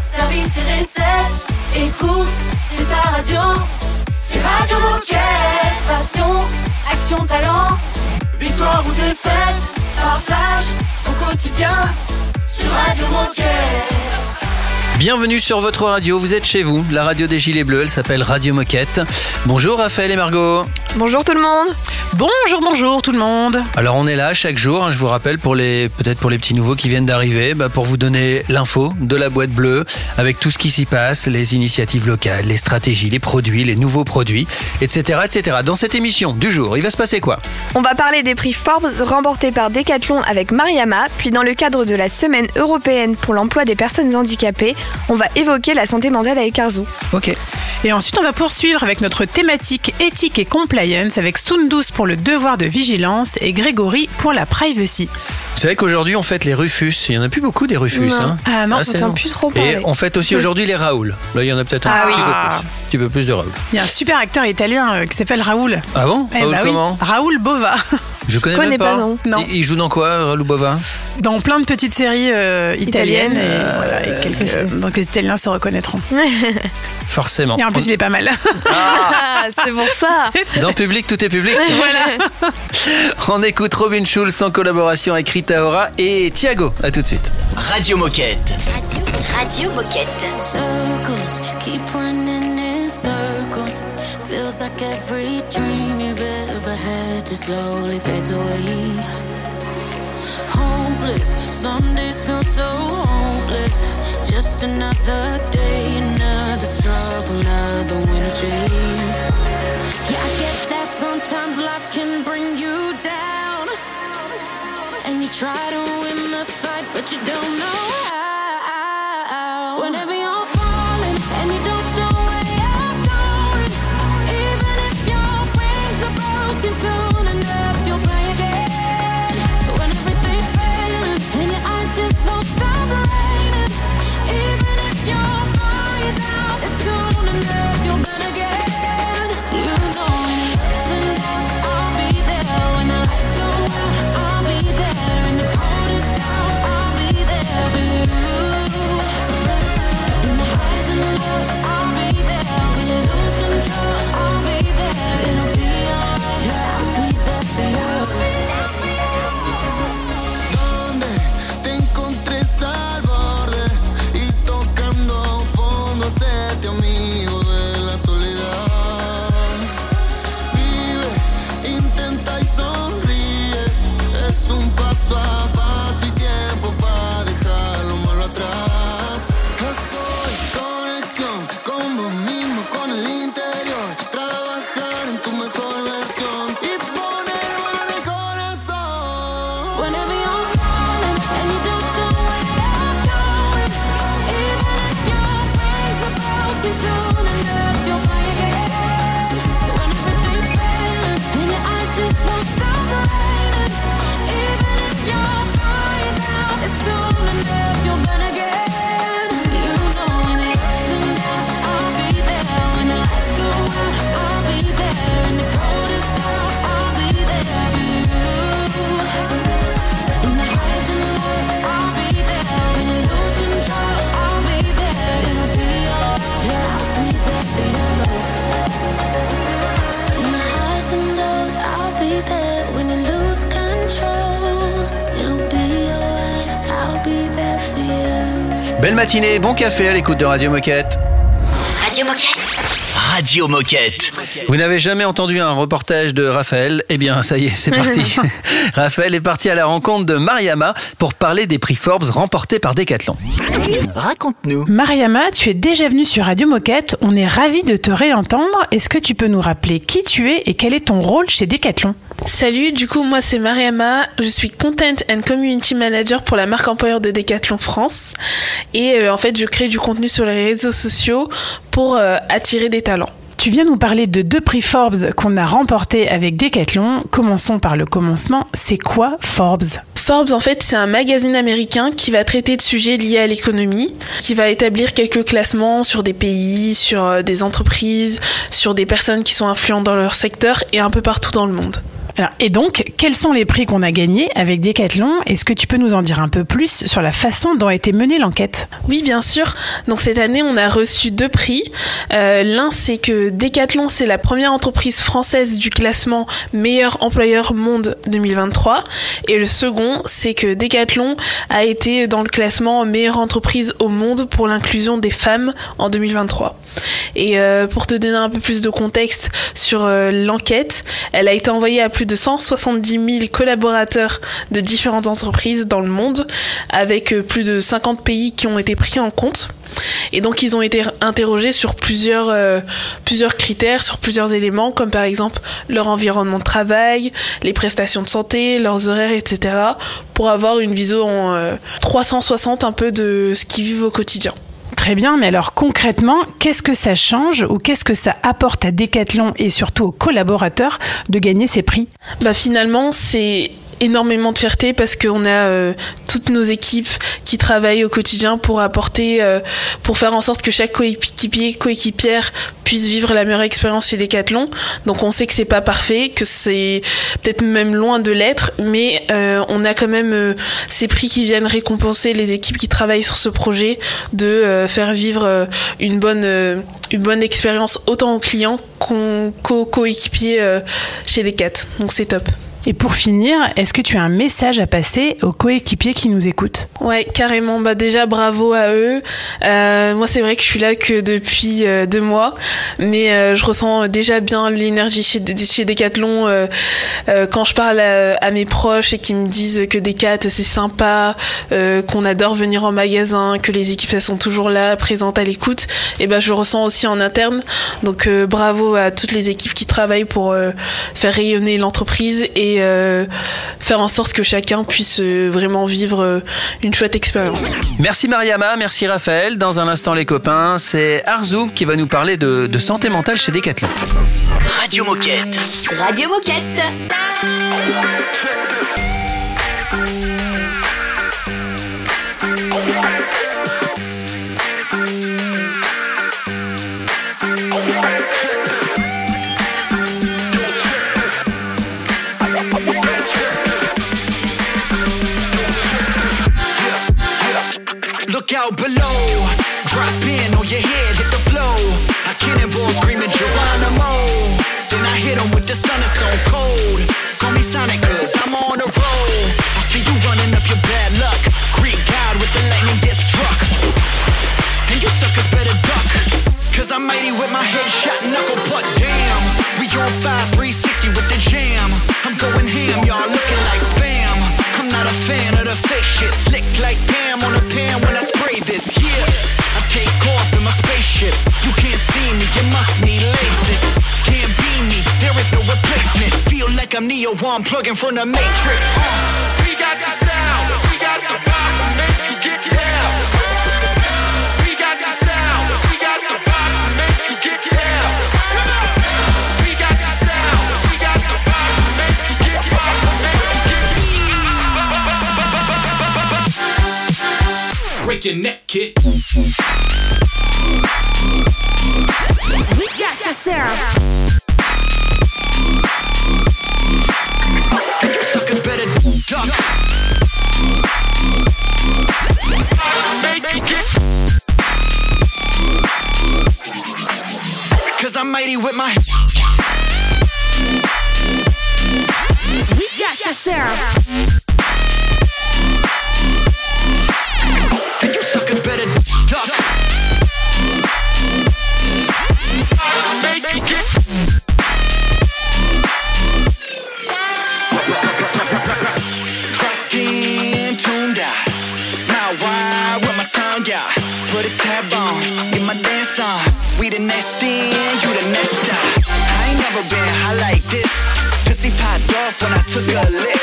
service et recettes. Écoute, c'est ta radio. C'est Radio Moquette. Passion, action, talent. Victoire ou défaite, partage ton quotidien sur Radio Moquette. Bienvenue sur votre radio, vous êtes chez vous, la radio des Gilets Bleus, elle s'appelle Radio Moquette. Bonjour Raphaël et Margot. Bonjour tout le monde. Bonjour, bonjour tout le monde. Alors on est là chaque jour, hein, je vous rappelle pour les peut-être pour les petits nouveaux qui viennent d'arriver, bah, pour vous donner l'info de la boîte bleue avec tout ce qui s'y passe, les initiatives locales, les stratégies, les produits, les nouveaux produits, etc., etc. Dans cette émission du jour, il va se passer quoi? On va parler des prix Forbes remportés par Decathlon avec Mariama, puis dans le cadre de la semaine européenne pour l'emploi des personnes handicapées, on va évoquer la santé mentale avec Arzo. Ok. Et ensuite, on va poursuivre avec notre thématique éthique et compliance avec Sundus pour le devoir de vigilance et Grégory pour la privacy. Vous savez qu'aujourd'hui on fête les Rufus, il y en a plus beaucoup des Rufus. Non. Hein Ah non, Ah, c'est J'entends long. plus trop Et parler. on fête aussi aujourd'hui les Raoul. Là il y en a peut-être un Ah oui. petit, peu plus, un petit peu plus de Raoul. il y a un super acteur italien euh, qui s'appelle Raoul. Ah bon Eh Raoul bah oui, comment Raoul Bova. Je connais, Connais même pas, pas. non. Non. Il, il joue dans quoi Raoul Bova? Dans plein de petites séries euh, italiennes. Et, voilà, et quelques- euh, donc les Italiens se reconnaîtront. Forcément. Et en plus, il est pas mal. Ah, c'est pour ça. Dans public, tout est public. On écoute Robin Schulz en collaboration avec Rita Ora et Thiago. À tout de suite. Radio Moquette. Radio Moquette. Circles keep running in circles. Feels like every dream you've ever had just slowly fades away. Hopeless, some days feel so hopeless. Just another day, another struggle, another winter chase. Yeah, I guess that sometimes life can try to win the fight, but you don't know how. Matinée, bon café à l'écoute de Radio Moquette. Radio Moquette. Radio Moquette. Vous n'avez jamais entendu un reportage de Raphaël? Eh bien, ça y est, c'est parti. Raphaël est parti à la rencontre de Mariama pour parler des prix Forbes remportés par Decathlon. Raconte-nous. Mariama, tu es déjà venue sur Radio Moquette. On est ravis de te réentendre. Est-ce que tu peux nous rappeler qui tu es et quel est ton rôle chez Decathlon? Salut, du coup moi c'est Mariama, je suis Content and Community Manager pour la marque employeur de Decathlon France et euh, en fait je crée du contenu sur les réseaux sociaux pour euh, attirer des talents. Tu viens nous parler de deux prix Forbes qu'on a remportés avec Decathlon. Commençons par le commencement. C'est quoi Forbes? Forbes, en fait, c'est un magazine américain qui va traiter de sujets liés à l'économie, qui va établir quelques classements sur des pays, sur euh, des entreprises, sur des personnes qui sont influentes dans leur secteur et un peu partout dans le monde. Et donc, quels sont les prix qu'on a gagnés avec Decathlon? Est-ce que tu peux nous en dire un peu plus sur la façon dont a été menée l'enquête? Oui, bien sûr. Donc cette année, on a reçu deux prix. Euh, L'un, c'est que Decathlon, c'est la première entreprise française du classement meilleur employeur monde 2023. Et le second, c'est que Decathlon a été dans le classement meilleure entreprise au monde pour l'inclusion des femmes en 2023. Et euh, pour te donner un peu plus de contexte sur euh, l'enquête, elle a été envoyée à plus de 170 000 collaborateurs de différentes entreprises dans le monde, avec euh, plus de 50 pays qui ont été pris en compte. Et donc ils ont été interrogés sur plusieurs, euh, plusieurs critères, sur plusieurs éléments, comme par exemple leur environnement de travail, les prestations de santé, leurs horaires, etc., pour avoir une vision euh, 360 un peu de ce qu'ils vivent au quotidien. Très bien, mais alors concrètement, qu'est-ce que ça change ou qu'est-ce que ça apporte à Decathlon et surtout aux collaborateurs de gagner ces prix? Bah finalement, c'est énormément de fierté parce qu'on a euh, toutes nos équipes qui travaillent au quotidien pour apporter, euh, pour faire en sorte que chaque coéquipier, coéquipière puisse vivre la meilleure expérience chez Decathlon. Donc on sait que c'est pas parfait, que c'est peut-être même loin de l'être, mais euh, on a quand même euh, ces prix qui viennent récompenser les équipes qui travaillent sur ce projet de euh, faire vivre euh, une bonne une bonne expérience autant aux clients qu'aux coéquipiers chez Decat. Donc c'est top. Et pour finir, est-ce que tu as un message à passer aux coéquipiers qui nous écoutent? Ouais, carrément. Bah déjà bravo à eux. Euh, moi c'est vrai que je suis là que depuis euh, deux mois, mais euh, je ressens déjà bien l'énergie chez chez Decathlon quand je parle à, mes proches et qu'ils me disent que Decat c'est sympa, qu'on adore venir en magasin, que les équipes elles sont toujours là, présentes à l'écoute. Et ben je le ressens aussi en interne. Donc bravo à toutes les équipes qui travaillent pour faire rayonner l'entreprise et euh, faire en sorte que chacun puisse euh, vraiment vivre euh, une chouette expérience. Merci Mariama, merci Raphaël. Dans un instant les copains, c'est Arzou qui va nous parler de, de santé mentale chez Decathlon. Radio Moquette. Radio Moquette. Look out below. Drop in on your head, hit the flow. I cannonball screaming Geronimo. Then I hit him with the stunner stone cold. Call me Sonic, cause I'm on a roll. I see you running up your bad luck. Greek God with the lightning get struck. And you suckers better duck. Cause I'm mighty with my headshot knuckle butt. Damn, we on 5 360 with the jam. I'm going ham, y'all looking like spam. I'm not a fan of the fake shit. Slick like Pam on a pan when I I'm Neo, I'm plugging from the Matrix. Uh, we got the sound, we got the vibe to make you get down. We got the sound, we got the vibe to make you get down. We got the sound, we got the vibe to make you get down. Break your neck, kid. We got the sound. Cause I'm mighty with my. We got the sound. Get my dance on. We the next in, you the next out. I ain't never been high like this. Pussy popped off when I took a lick.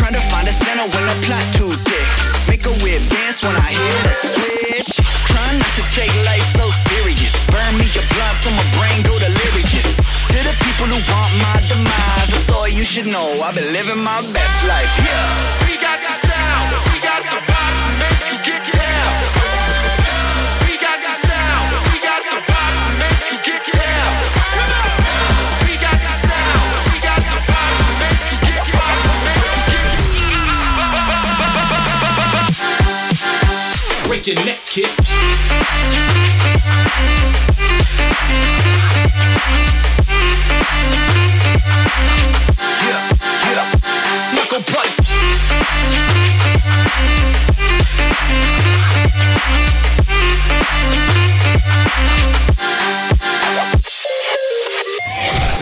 Trying to find a center when the plot too thick. Make a weird dance when I hear the switch. Trying not to take life so serious. Burn me a blunt so my brain go delirious. To the people who want my demise, I thought you should know I've been living my best life. Yeah, we got the sound, we got the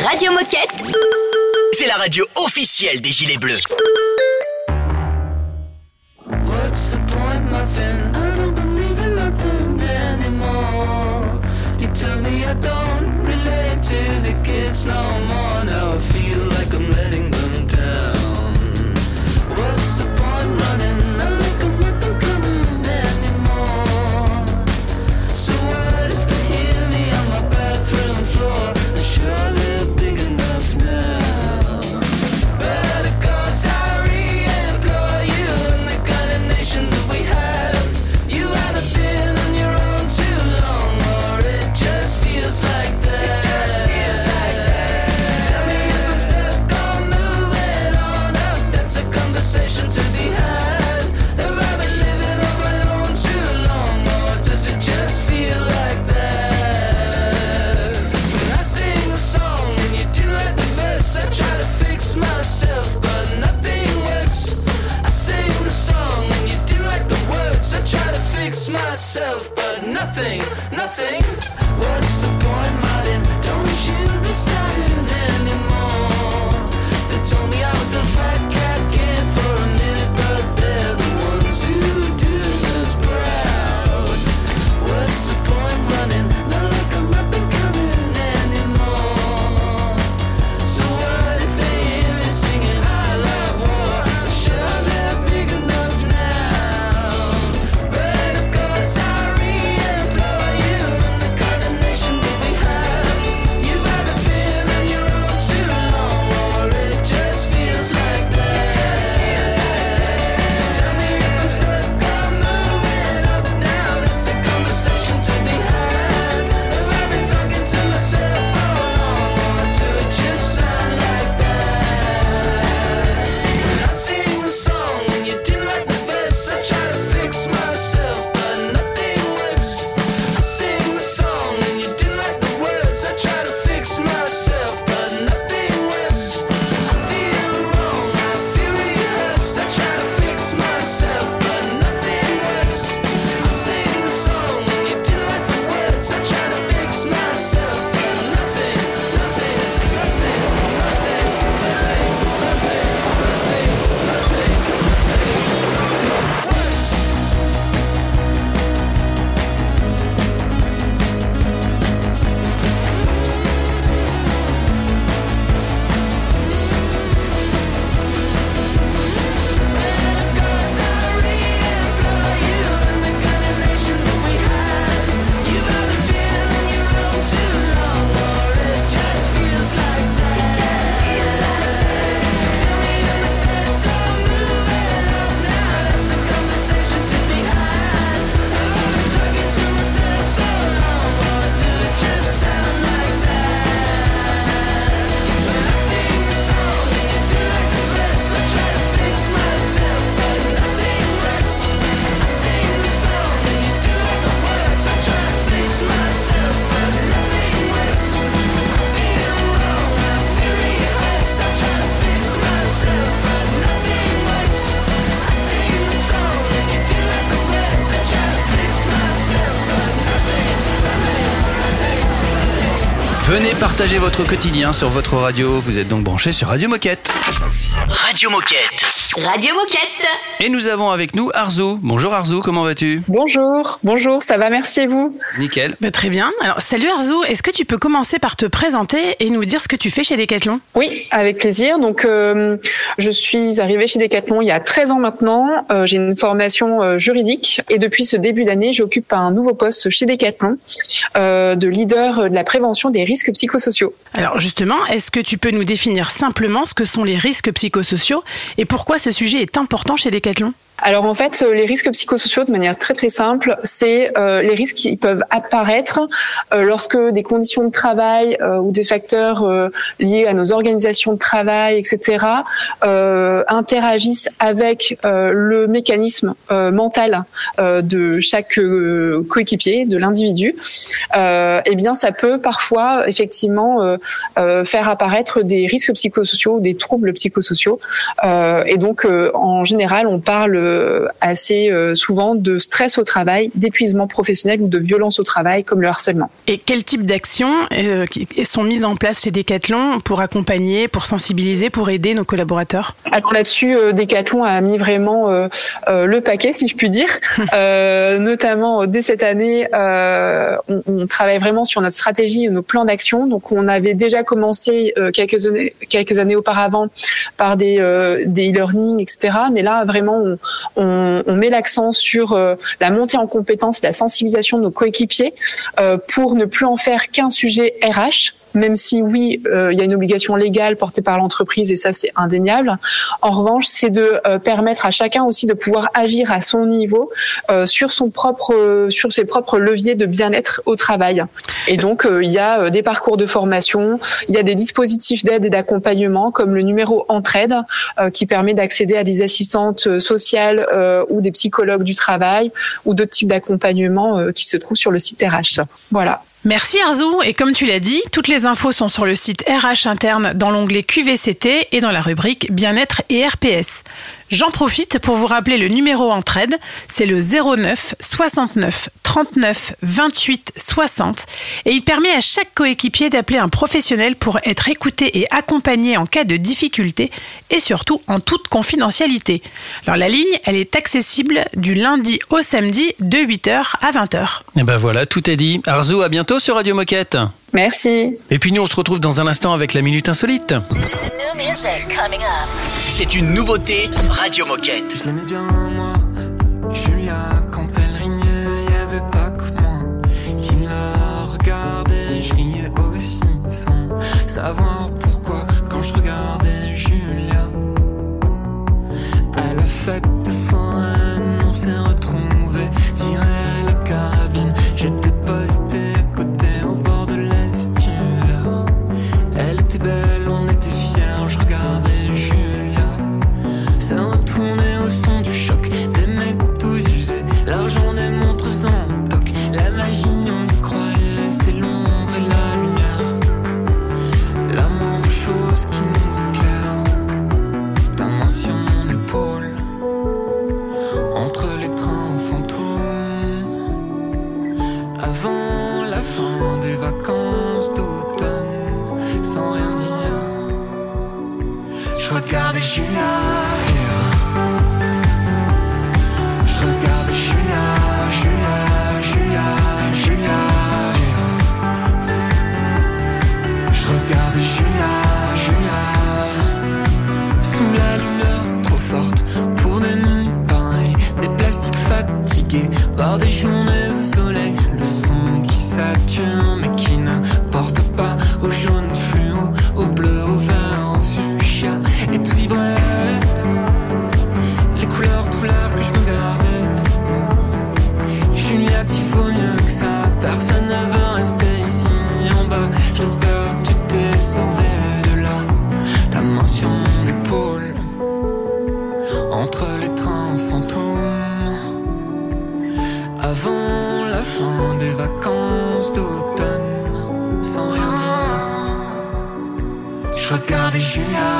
Radio Moquette, c'est la radio officielle des Gilets Bleus. till it gets no more. No partagez votre quotidien sur votre radio. Vous êtes donc branché sur Radio Moquette. Radio Moquette. Radio Moquette. Et nous avons avec nous Arzou. Bonjour Arzou, comment vas-tu? Bonjour, bonjour, ça va, merci et vous? Nickel. Bah, très bien. Alors salut Arzou. est-ce que tu peux commencer par te présenter et nous dire ce que tu fais chez Decathlon? Oui, avec plaisir. Donc euh, je suis arrivée chez Decathlon il y a 13 ans maintenant. Euh, j'ai une formation euh, juridique et depuis ce début d'année, j'occupe un nouveau poste chez Decathlon de leader de la prévention des risques psychologiques alors justement, est-ce que tu peux nous définir simplement ce que sont les risques psychosociaux et pourquoi ce sujet est important chez Decathlon? Alors en fait, euh, les risques psychosociaux, de manière très très simple, c'est euh, les risques qui peuvent apparaître euh, lorsque des conditions de travail ou des facteurs liés à nos organisations de travail, etc., interagissent avec le mécanisme mental de chaque coéquipier, de l'individu. Eh bien, ça peut parfois effectivement faire apparaître des risques psychosociaux, des troubles psychosociaux. Et donc, en général, on parle assez euh, souvent de stress au travail, d'épuisement professionnel ou de violence au travail, comme le harcèlement. Et quel type d'actions euh, sont mises en place chez Decathlon pour accompagner, pour sensibiliser, pour aider nos collaborateurs? Alors là-dessus, euh, Decathlon a mis vraiment euh, euh, le paquet, si je puis dire. Euh, notamment euh, dès cette année, euh, on, on travaille vraiment sur notre stratégie et nos plans d'action. Donc, on avait déjà commencé euh, quelques années, quelques années auparavant par des euh, des e-learning, etc. Mais là, vraiment, on, on, met l'accent sur euh, la montée en compétences, la sensibilisation de nos coéquipiers euh, pour ne plus en faire qu'un sujet RH même si oui, euh, il y a une obligation légale portée par l'entreprise et ça c'est indéniable. En revanche, c'est de euh, permettre à chacun aussi de pouvoir agir à son niveau euh, sur son propre, sur ses propres leviers de bien-être au travail. Et donc euh, il y a euh, des parcours de formation, il y a des dispositifs d'aide et d'accompagnement comme le numéro Entraide qui permet d'accéder à des assistantes sociales ou des psychologues du travail ou d'autres types d'accompagnement qui se trouvent sur le site RH. Voilà. Merci Arzou, et comme tu l'as dit, toutes les infos sont sur le site RH interne dans l'onglet QVCT et dans la rubrique Bien-être et RPS. J'en profite pour vous rappeler le numéro entraide, c'est le 09 69 39 28 60 et il permet à chaque coéquipier d'appeler un professionnel pour être écouté et accompagné en cas de difficulté et surtout en toute confidentialité. Alors la ligne, elle est accessible du lundi au samedi de 8h à 20h. Et ben voilà, tout est dit. Arzo, à bientôt sur Radio Moquette. Merci. Et puis nous, on se retrouve dans un instant avec la Minute Insolite. C'est une nouveauté Radio Moquette. Je l'aimais bien, moi. Julia, quand elle rignait, y avait pas que moi qui la regardais. Je riais aussi sans savoir pourquoi. Quand je regardais Julia, à la fête Entre les trains fantômes. Avant la fin des vacances d'automne. Sans rien dire. Je regardais Julia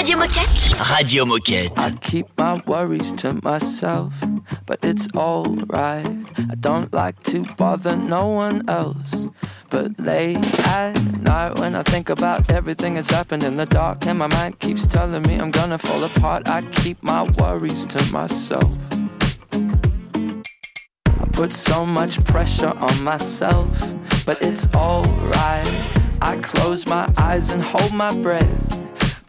Radio Moquette. Radio Moquette. I keep my worries to myself, but it's alright. I don't like to bother no one else. But late at night, when I think about everything that's happened in the dark, and my mind keeps telling me I'm gonna fall apart, I keep my worries to myself. I put so much pressure on myself, but it's alright. I close my eyes and hold my breath.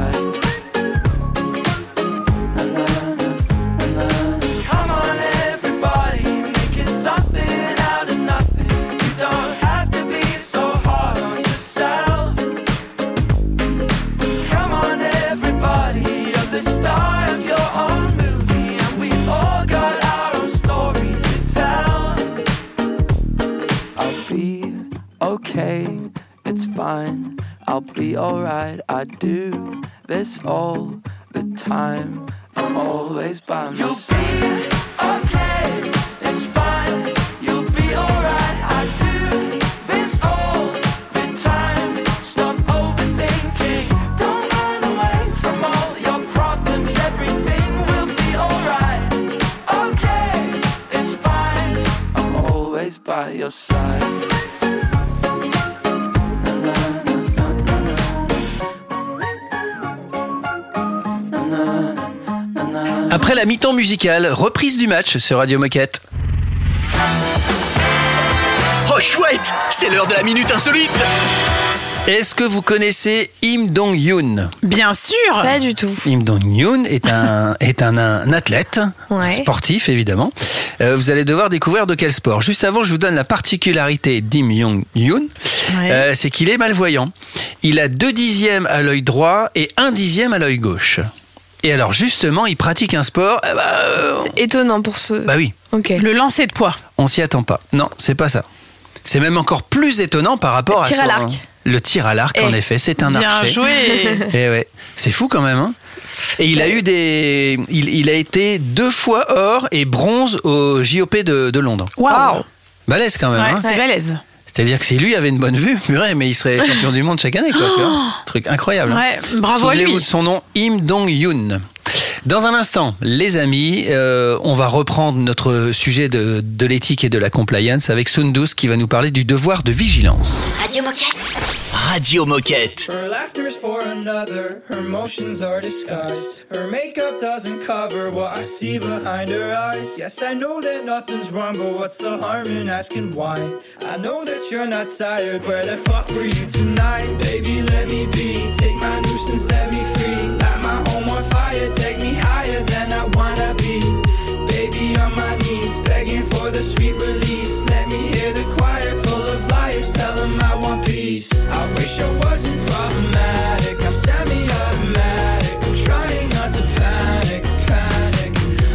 Side. Be. I do this all the time. I'm always by my side. okay, it's fine. You'll be alright. I do this all the time. Stop overthinking. Don't run away from all your problems. Everything will be alright. Okay, it's fine. I'm always by your side. Après la mi-temps musicale, reprise du match sur Radio Moquette. Oh chouette, c'est l'heure de la minute insolite. Est-ce que vous connaissez Im Dong-yoon? Bien sûr Pas du tout. Im Dong-yoon est un, est un, un athlète, Ouais. sportif évidemment. Euh, vous allez devoir découvrir de quel sport. Juste avant, je vous donne la particularité d'Im Yong-yoon. Ouais. Euh, c'est qu'il est malvoyant. Il a deux dixièmes à l'œil droit et un dixième à l'œil gauche. Et alors justement, il pratique un sport. eh bah, euh, Étonnant pour ce. bah oui, Ok. Le lancer de poids. on s'y attend pas. Non, c'est pas ça. C'est même encore plus étonnant par rapport Le à tir à son- l'arc. Le tir à l'arc, Eh, en effet, c'est un Bien archer. joué Eh ouais, c'est fou quand même. Hein et il a eu des, il, il a été deux fois or et bronze au JOP de, de Londres. Waouh Balèze quand même. Ouais, hein. c'est balèze. C'est-à-dire que si lui avait une bonne vue, purée, mais il serait champion du monde chaque année, quoi. Truc incroyable. hein. Ouais, bravo à lui. Souvenez-vous de son nom, Im Dong-yoon. Dans un instant, les amis, euh, on va reprendre notre sujet de, de l'éthique et de la compliance avec Sundus qui va nous parler du devoir de vigilance. Radio Moquette. Radio Moquette. Her laughter's for another, her motions are disguised. Her makeup doesn't cover what I see behind her eyes. Yes, I know that nothing's wrong, but what's the harm in asking why? I know that you're not tired, where the fuck were you tonight? Baby, let me be, take my noose and set me free. Light my home on fire, take me higher than I wanna be. Baby, on my knees, begging for the sweet release. Let me hear the choir full of liars, tell them I want peace. I wish I wasn't problematic, now semi-automatic. I'm trying not to panic, panic.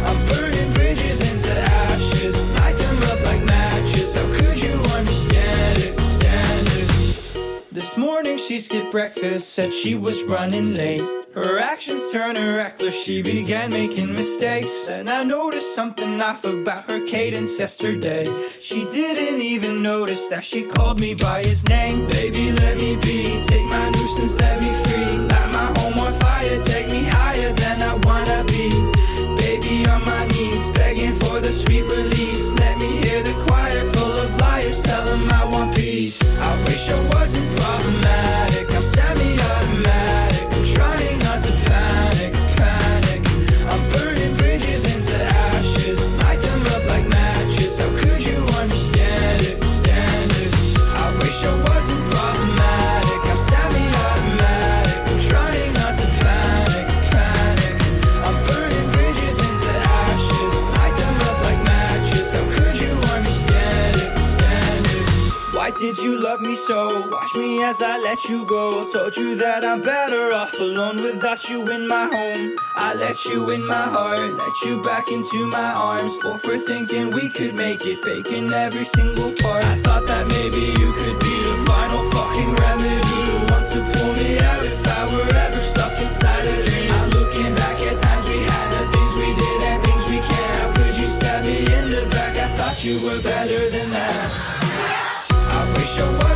I'm burning bridges into ashes, light them up like matches. How could you understand it, stand it? This morning she skipped breakfast, said she was running late. Her actions her reckless, she began making mistakes. And I noticed something off about her cadence yesterday. She didn't even notice that she called me by his name. Baby, let me be, take my nuisance, set me free. Light my home on fire, take me higher than I wanna be. Baby, on my knees, begging for the sweet release. Let me hear the choir full of liars, tell them I want peace. I wish I wasn't problematic, you love me so? Watch me as I let you go. Told you that I'm better off alone without you in my home. I let you in my heart, let you back into my arms. Full for thinking we could make it, faking every single part. I thought that maybe you could be the final fucking remedy. The one to pull me out if I were ever stuck inside a dream. I'm looking back at times we had, the things we did and things we can't. How could you stab me in the back? I thought you were better than that. I wish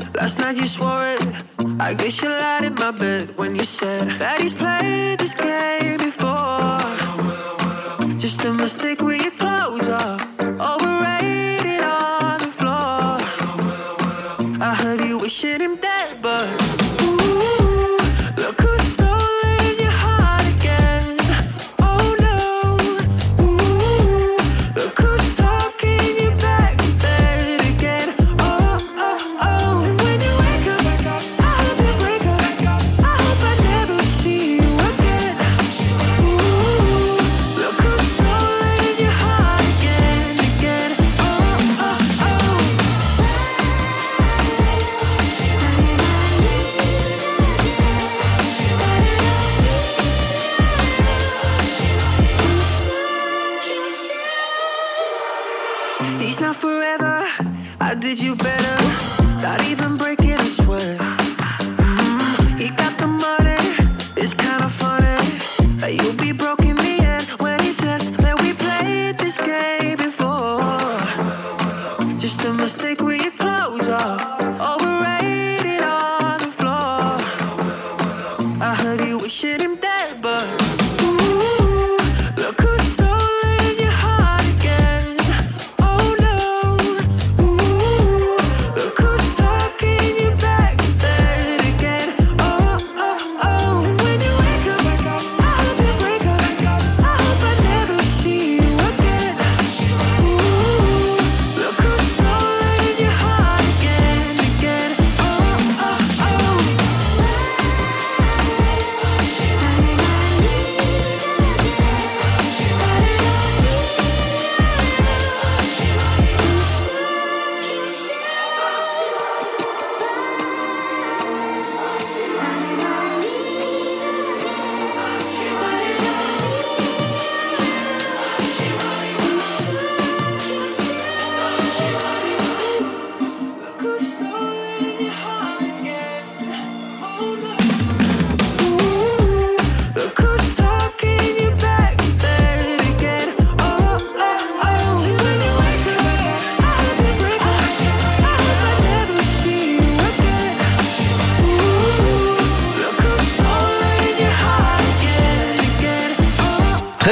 Last night you swore it. I guess you lied in my bed when you said that he's played this game before. Just a mistake with your clothes off. Overrated on the floor. I heard you wishing him dead,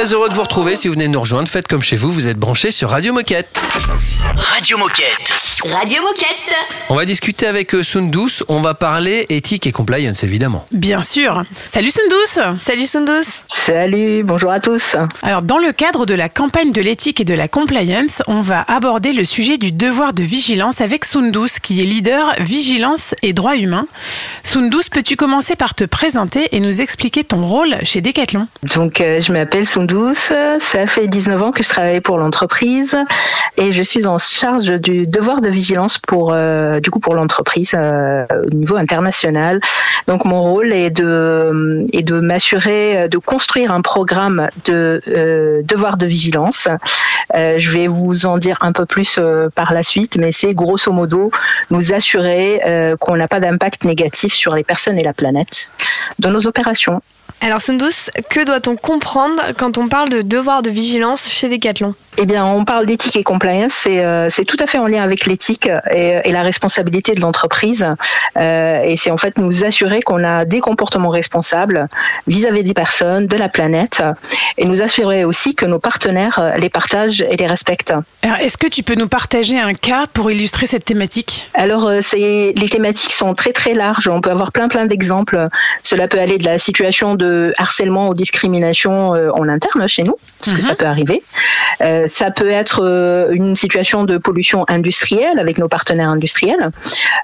Très heureux de vous retrouver. Si vous venez nous rejoindre, faites comme chez vous. Vous êtes branchés sur Radio Moquette. Radio Moquette. Radio Moquette. On va discuter avec euh, Sundus. On va parler éthique et compliance, évidemment. Bien sûr. Salut Sundus Salut Sundus Salut, bonjour à tous. Alors, dans le cadre de la campagne de l'éthique et de la compliance, on va aborder le sujet du devoir de vigilance avec Sundus, qui est leader vigilance et droits humains. Sundus, peux-tu commencer par te présenter et nous expliquer ton rôle chez Decathlon? Donc, euh, je m'appelle Sundus. Ça fait 19 ans que je travaille pour l'entreprise et je suis en charge du devoir de vigilance pour, euh, du coup, pour l'entreprise euh, au niveau international. Donc, mon rôle est de, est de m'assurer de construire un programme de euh, devoir de vigilance. Euh, je vais vous en dire un peu plus euh, par la suite, mais c'est grosso modo nous assurer euh, qu'on n'a pas d'impact négatif sur les personnes et la planète dans nos opérations. Alors Sundus, que doit-on comprendre quand on parle de devoir de vigilance chez Decathlon? Eh bien, on parle d'éthique et compliance, c'est euh, c'est tout à fait en lien avec l'éthique et, et la responsabilité de l'entreprise. Euh, et c'est en fait nous assurer qu'on a des comportements responsables vis-à-vis des personnes, de la planète, et nous assurer aussi que nos partenaires euh, les partagent et les respectent. Alors, Est-ce que tu peux nous partager un cas pour illustrer cette thématique? Alors, euh, les thématiques sont très très larges. On peut avoir plein plein d'exemples. Cela peut aller de la situation de harcèlement ou discrimination euh, en interne chez nous, parce que ça peut arriver. Euh, ça peut être euh, une situation de pollution industrielle avec nos partenaires industriels.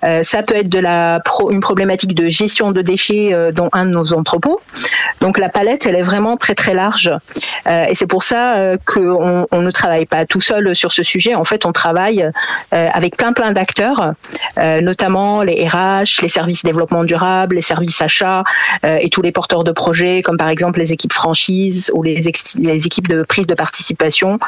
Euh, ça peut être une problématique de gestion de déchets euh, dans un de nos entrepôts. Donc la palette, elle est vraiment très très large. Et c'est pour ça qu'on on ne travaille pas tout seul sur ce sujet. En fait, on travaille avec plein plein d'acteurs, notamment les RH, les services développement durable, les services achats et tous les porteurs de projets, comme par exemple les équipes franchises ou les équipes de prise de participation.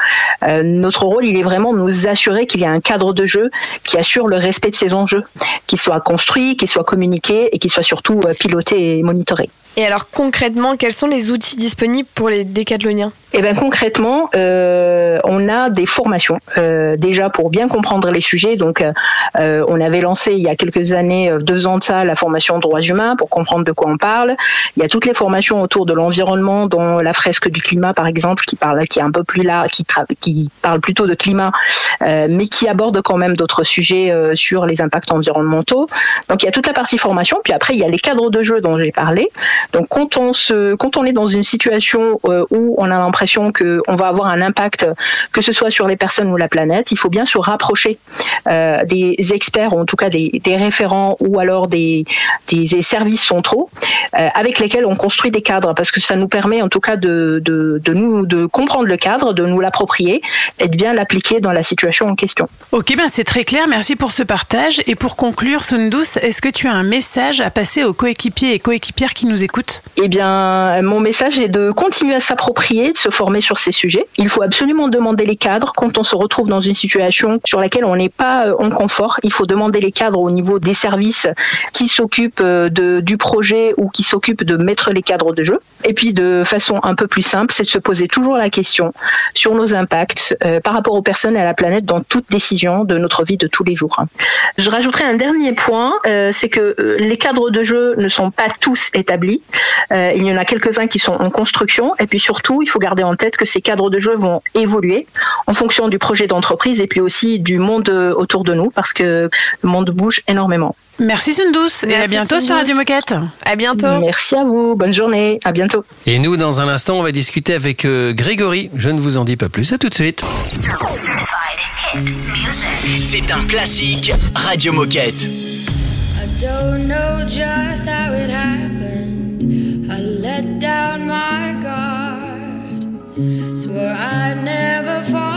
Euh, notre rôle, il est vraiment de nous assurer qu'il y a un cadre de jeu qui assure le respect de ces enjeux, qu'il soit construit, qu'il soit communiqué et qu'il soit surtout euh, piloté et monitoré. Et alors concrètement, quels sont les outils disponibles pour les décathloniens? Eh bien concrètement, euh, on a des formations euh, déjà pour bien comprendre les sujets. Donc, euh, on avait lancé il y a quelques années, deux ans de ça, la formation droits humains pour comprendre de quoi on parle. Il y a toutes les formations autour de l'environnement, dont la fresque du climat par exemple, qui parle, qui est un peu plus là, qui, parle plutôt de climat, mais qui aborde quand même d'autres sujets euh, sur les impacts environnementaux. Donc, il y a toute la partie formation. Puis après, il y a les cadres de jeu dont j'ai parlé. Donc quand on se, quand on est dans une situation euh, où on a l'impression que on va avoir un impact, que ce soit sur les personnes ou la planète, il faut bien se rapprocher euh, des experts ou en tout cas des, des référents ou alors des, des, des services centraux euh, avec lesquels on construit des cadres parce que ça nous permet en tout cas de, de, de nous de comprendre le cadre, de nous l'approprier et de bien l'appliquer dans la situation en question. Ok, ben c'est très clair. Merci pour ce partage. Et pour conclure, Sundus, est-ce que tu as un message à passer aux coéquipiers et coéquipières qui nous écoutent? Eh bien, mon message est de continuer à s'approprier, de se former sur ces sujets. Il faut absolument demander les cadres quand on se retrouve dans une situation sur laquelle on n'est pas euh, en confort. Il faut demander les cadres au niveau des services qui s'occupent euh, de, du projet ou qui s'occupent de mettre les cadres de jeu. Et puis, de façon un peu plus simple, c'est de se poser toujours la question sur nos impacts euh, par rapport aux personnes et à la planète dans toute décision de notre vie de tous les jours. Je rajouterai un dernier point, euh, c'est que euh, les cadres de jeu ne sont pas tous établis. Euh, il y en a quelques-uns qui sont en construction. Et puis surtout, il faut garder en tête que ces cadres de jeu vont évoluer en fonction du projet d'entreprise et puis aussi du monde euh, autour de nous parce que le monde bouge énormément. Merci Sundus et à bientôt sur. Radio Moquette. À bientôt. Merci à vous. Bonne journée. À bientôt. Et nous, dans un instant, on va discuter avec euh, Grégory. Je ne vous en dis pas plus. À tout de suite. C'est un classique Radio Moquette. I don't know just how it happened. I let down my guard. Swore I'd never fall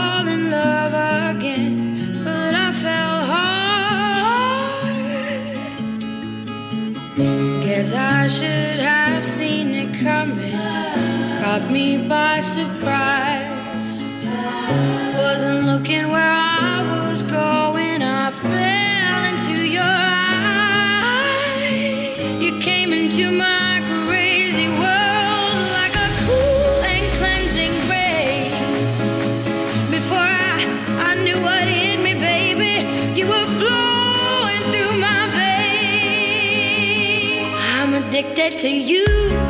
I should have seen it coming. Caught me by surprise. Wasn't looking where I I'm addicted to you,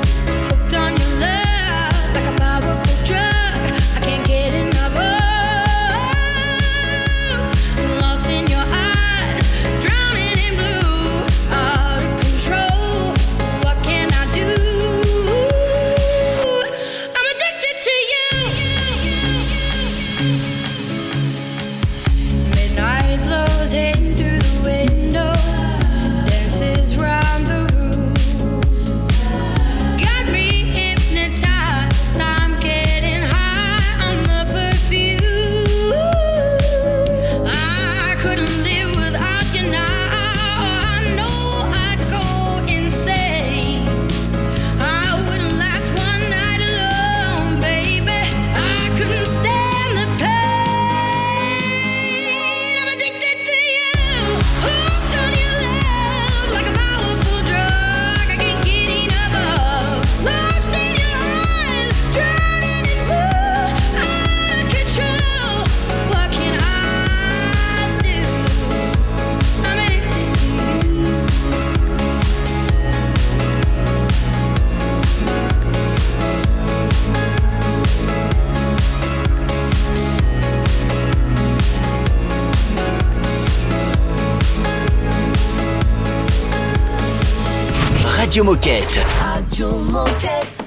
Radio Moquette. Radio Moquette.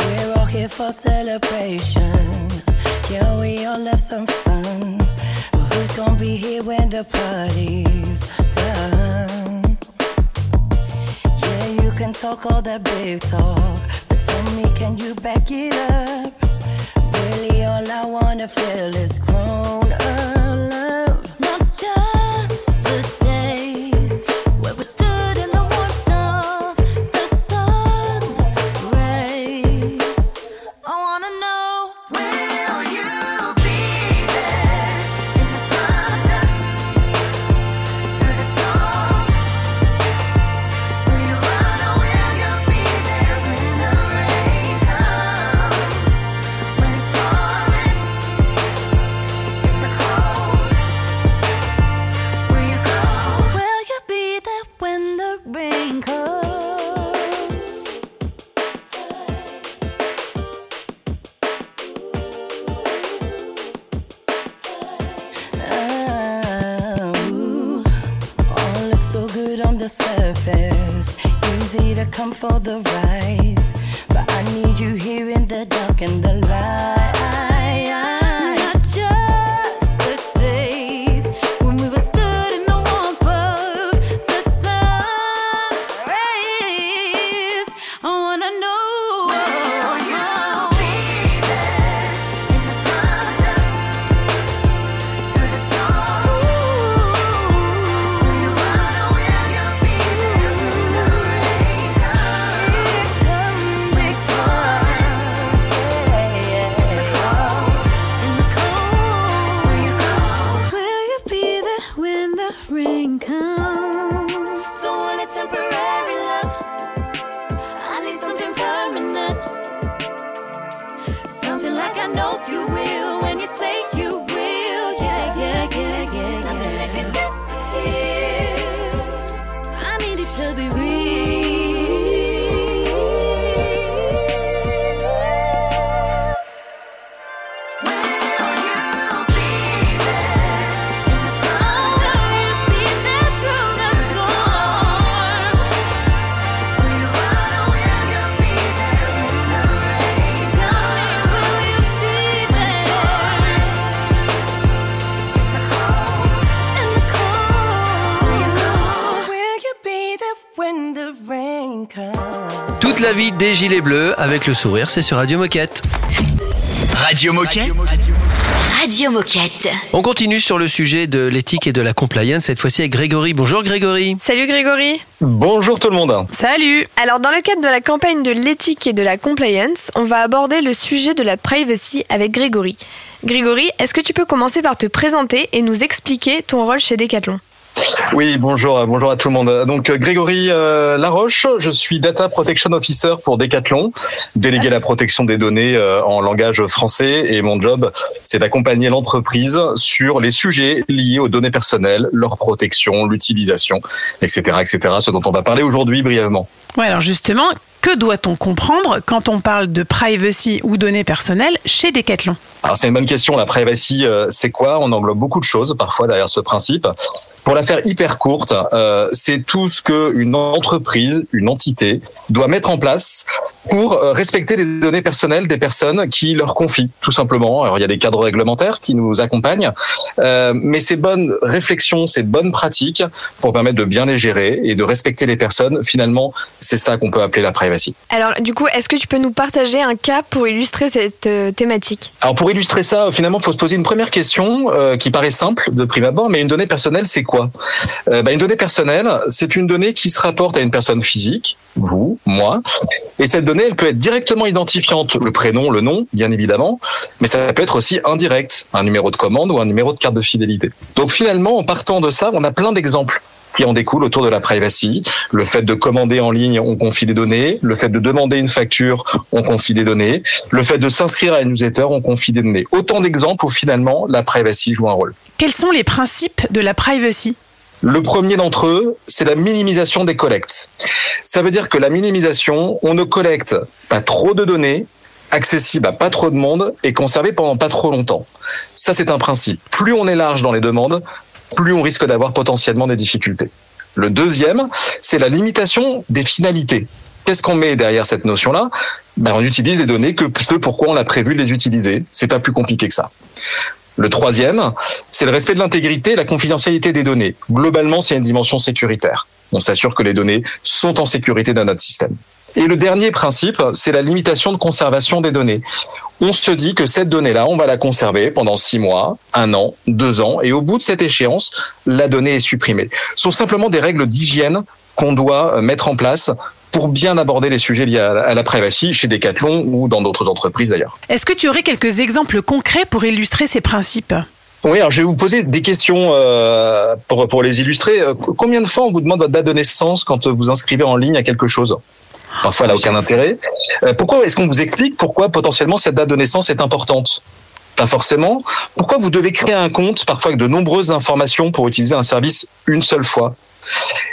We're all here for celebration. Yeah, we all have some fun. But who's gonna be here when the party's done? Yeah, you can talk all that big talk. But tell me, can you back it up? Really, all I wanna feel is grown up Toute la vie des gilets bleus avec le sourire, c'est sur Radio Moquette. Radio Moquette. Radio Moquette. On continue sur le sujet de l'éthique et de la compliance, cette fois-ci avec Grégory. Bonjour Grégory. Salut Grégory. Bonjour tout le monde. Salut. Alors dans le cadre de la campagne de l'éthique et de la compliance, on va aborder le sujet de la privacy avec Grégory. Grégory, est-ce que tu peux commencer par te présenter et nous expliquer ton rôle chez Decathlon? Oui, bonjour, euh, bonjour à tout le monde. Donc euh, Grégory euh, Laroche, je suis Data Protection Officer pour Decathlon, délégué à la protection des données euh, en langage français et mon job, c'est d'accompagner l'entreprise sur les sujets liés aux données personnelles, leur protection, l'utilisation, etc., etc. Ce dont on va parler aujourd'hui brièvement. Ouais, alors justement, que doit-on comprendre quand on parle de privacy ou données personnelles chez Decathlon? Alors c'est une bonne question. La privacy, euh, c'est quoi? On englobe beaucoup de choses parfois derrière ce principe. Pour la faire hyper courte, euh, c'est tout ce que une entreprise, une entité doit mettre en place pour euh, respecter les données personnelles des personnes qui leur confient, tout simplement. Alors il y a des cadres réglementaires qui nous accompagnent, euh, mais ces bonnes réflexions, ces bonnes pratiques pour permettre de bien les gérer et de respecter les personnes, finalement, c'est ça qu'on peut appeler la privacy. Alors du coup, est-ce que tu peux nous partager un cas pour illustrer cette euh, thématique? Alors pour illustrer ça, finalement, il faut se poser une première question euh, qui paraît simple de prime abord, mais une donnée personnelle, c'est quoi? Euh, bah, Une donnée personnelle, c'est une donnée qui se rapporte à une personne physique, vous, moi, et cette donnée, elle peut être directement identifiante, le prénom, le nom, bien évidemment, mais ça peut être aussi indirect, un numéro de commande ou un numéro de carte de fidélité. Donc finalement, en partant de ça, on a plein d'exemples qui en découlent autour de la privacy. Le fait de commander en ligne, on confie des données. Le fait de demander une facture, on confie des données. Le fait de s'inscrire à une newsletter, on confie des données. Autant d'exemples où finalement la privacy joue un rôle. Quels sont les principes de la privacy? Le premier d'entre eux, c'est la minimisation des collectes. Ça veut dire que la minimisation, on ne collecte pas trop de données accessibles à pas trop de monde et conservées pendant pas trop longtemps. Ça, c'est un principe. Plus on est large dans les demandes, plus on risque d'avoir potentiellement des difficultés. Le deuxième, c'est la limitation des finalités. Qu'est-ce qu'on met derrière cette notion-là? Ben, On utilise les données que ce pourquoi on a prévu de les utiliser. C'est pas plus compliqué que ça. Le troisième, c'est le respect de l'intégrité et la confidentialité des données. Globalement, c'est une dimension sécuritaire. On s'assure que les données sont en sécurité dans notre système. Et le dernier principe, c'est la limitation de conservation des données. On se dit que cette donnée-là, on va la conserver pendant six mois, un an, deux ans, et au bout de cette échéance, la donnée est supprimée. Ce sont simplement des règles d'hygiène qu'on doit mettre en place pour bien aborder les sujets liés à la privacy chez Decathlon ou dans d'autres entreprises d'ailleurs. Est-ce que tu aurais quelques exemples concrets pour illustrer ces principes? Oui, alors je vais vous poser des questions euh, pour, pour les illustrer. Euh, Combien de fois on vous demande votre date de naissance quand vous inscrivez en ligne à quelque chose? Parfois, elle n'a aucun intérêt. Euh, pourquoi est-ce qu'on vous explique pourquoi potentiellement cette date de naissance est importante? Pas forcément. Pourquoi vous devez créer un compte, parfois avec de nombreuses informations pour utiliser un service une seule fois?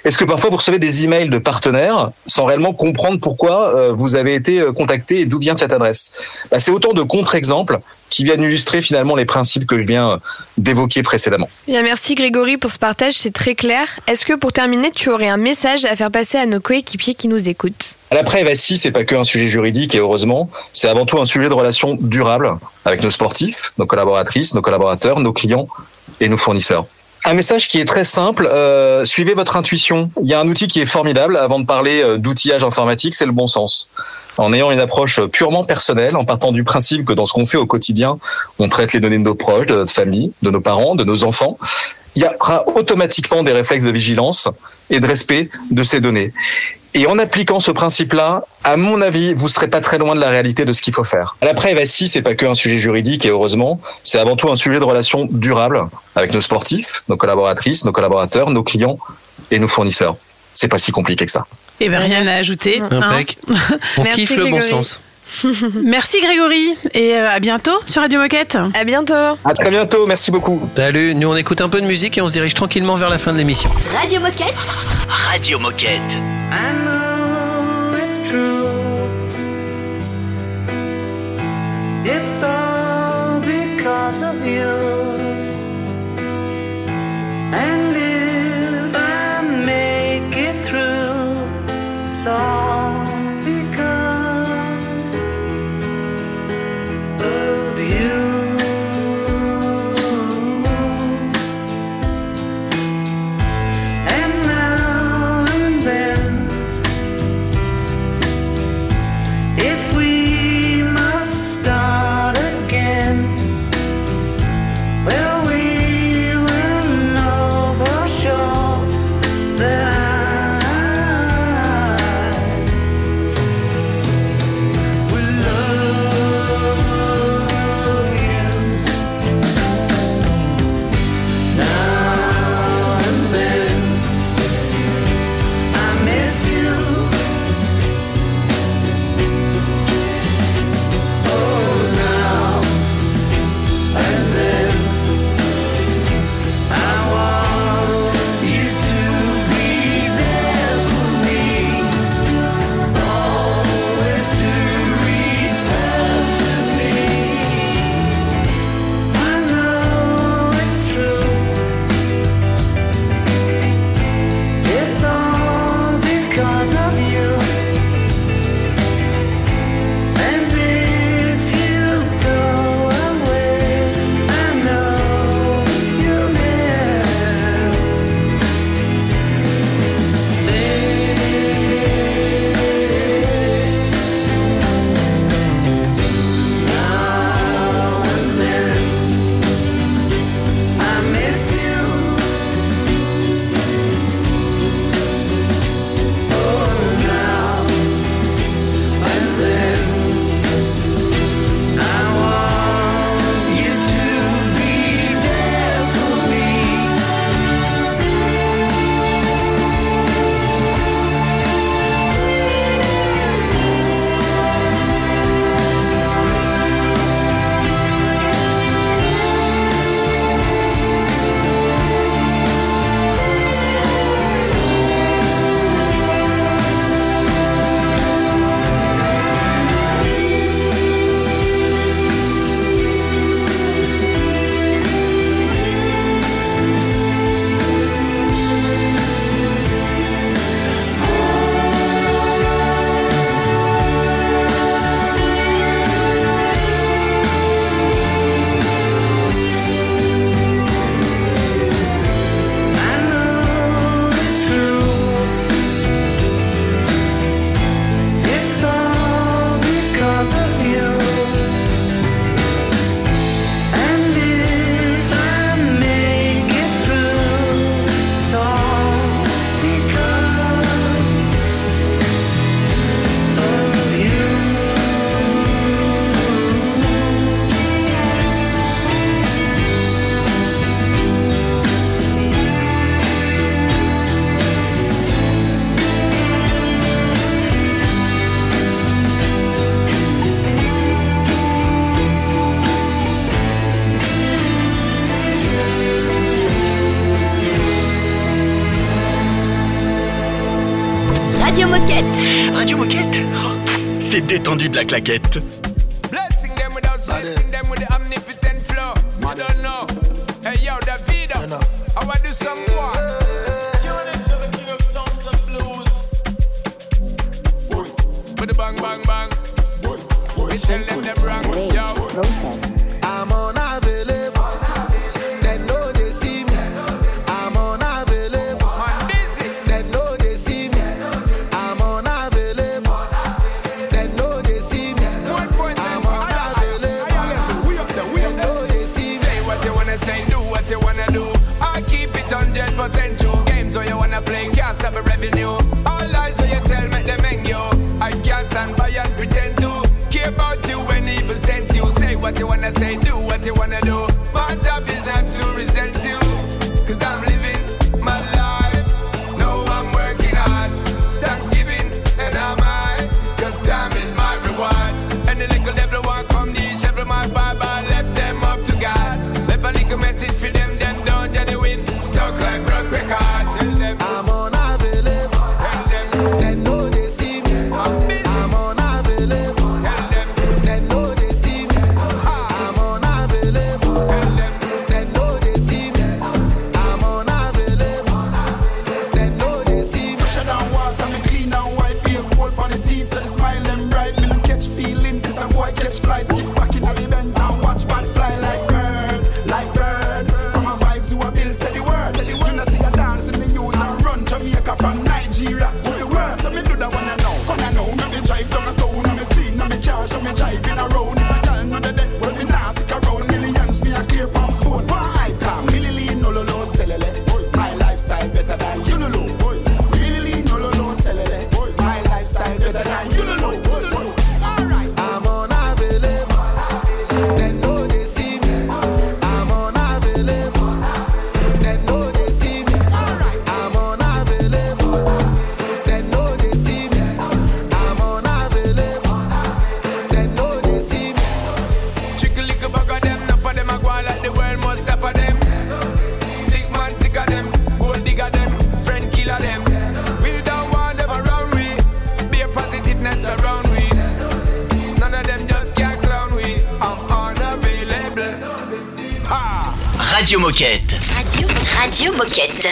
Est-ce que parfois vous recevez des emails de partenaires sans réellement comprendre pourquoi euh, vous avez été euh, contacté et d'où vient cette adresse? Bah, C'est autant de contre-exemples qui viennent illustrer finalement les principes que je viens d'évoquer précédemment. Bien, merci Grégory pour ce partage, c'est très clair. Est-ce que pour terminer, tu aurais un message à faire passer à nos coéquipiers qui nous écoutent? La privacy, c'est pas que un sujet juridique et heureusement, c'est avant tout un sujet de relation durable avec nos sportifs, nos collaboratrices, nos collaborateurs, nos clients et nos fournisseurs. Un message qui est très simple, euh, suivez votre intuition. Il y a un outil qui est formidable avant de parler euh, d'outillage informatique, c'est le bon sens. En ayant une approche purement personnelle, en partant du principe que dans ce qu'on fait au quotidien, on traite les données de nos proches, de notre famille, de nos parents, de nos enfants, il y aura automatiquement des réflexes de vigilance et de respect de ces données. Et en appliquant ce principe-là, à mon avis, vous serez pas très loin de la réalité de ce qu'il faut faire. La privacy, c'est pas que un sujet juridique et heureusement, c'est avant tout un sujet de relation durable avec nos sportifs, nos collaboratrices, nos collaborateurs, nos clients et nos fournisseurs. C'est pas si compliqué que ça. Eh ben rien à ajouter. Impec. hein. On Merci, kiffe le bon sens. Merci Grégory et euh, à bientôt sur Radio Moquette. À bientôt. À très bientôt, merci beaucoup. Salut, nous on écoute un peu de musique et on se dirige tranquillement vers la fin de l'émission. Radio Moquette. Radio Moquette. I know it's true. It's all because of you. la claquette. you wanna do.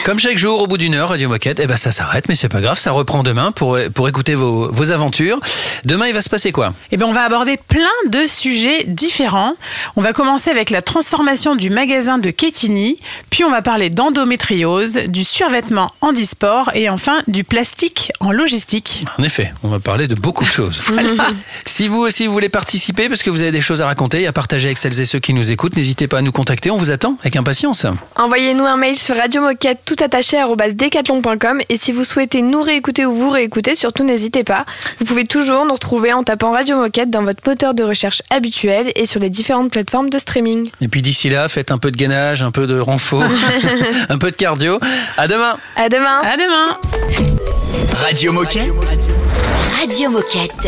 Comme chaque jour, au bout d'une heure, Radio Moquette, eh ben ça s'arrête, mais c'est pas grave, ça reprend demain pour, pour écouter vos, vos aventures. Demain, il va se passer quoi? Eh ben, on va aborder plein de sujets différents. On va commencer avec la transformation du magasin de Kétini, puis on va parler d'endométriose, du survêtement handisport et enfin du plastique en logistique. En effet, on va parler de beaucoup de choses. Si vous aussi vous voulez participer, parce que vous avez des choses à raconter et à partager avec celles et ceux qui nous écoutent, n'hésitez pas à nous contacter, on vous attend avec impatience. Envoyez-nous un mail sur Radio Moquette tout attaché à decathlon.com et si vous souhaitez nous réécouter ou vous réécouter, surtout n'hésitez pas. Vous pouvez toujours nous retrouver en tapant Radio Moquette dans votre moteur de recherche habituel et sur les différentes plateformes de streaming. Et puis d'ici là, faites un peu de gainage, un peu de renfort, un peu de cardio. À demain. À demain. À demain. Radio Moquette. Radio Moquette.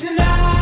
tonight.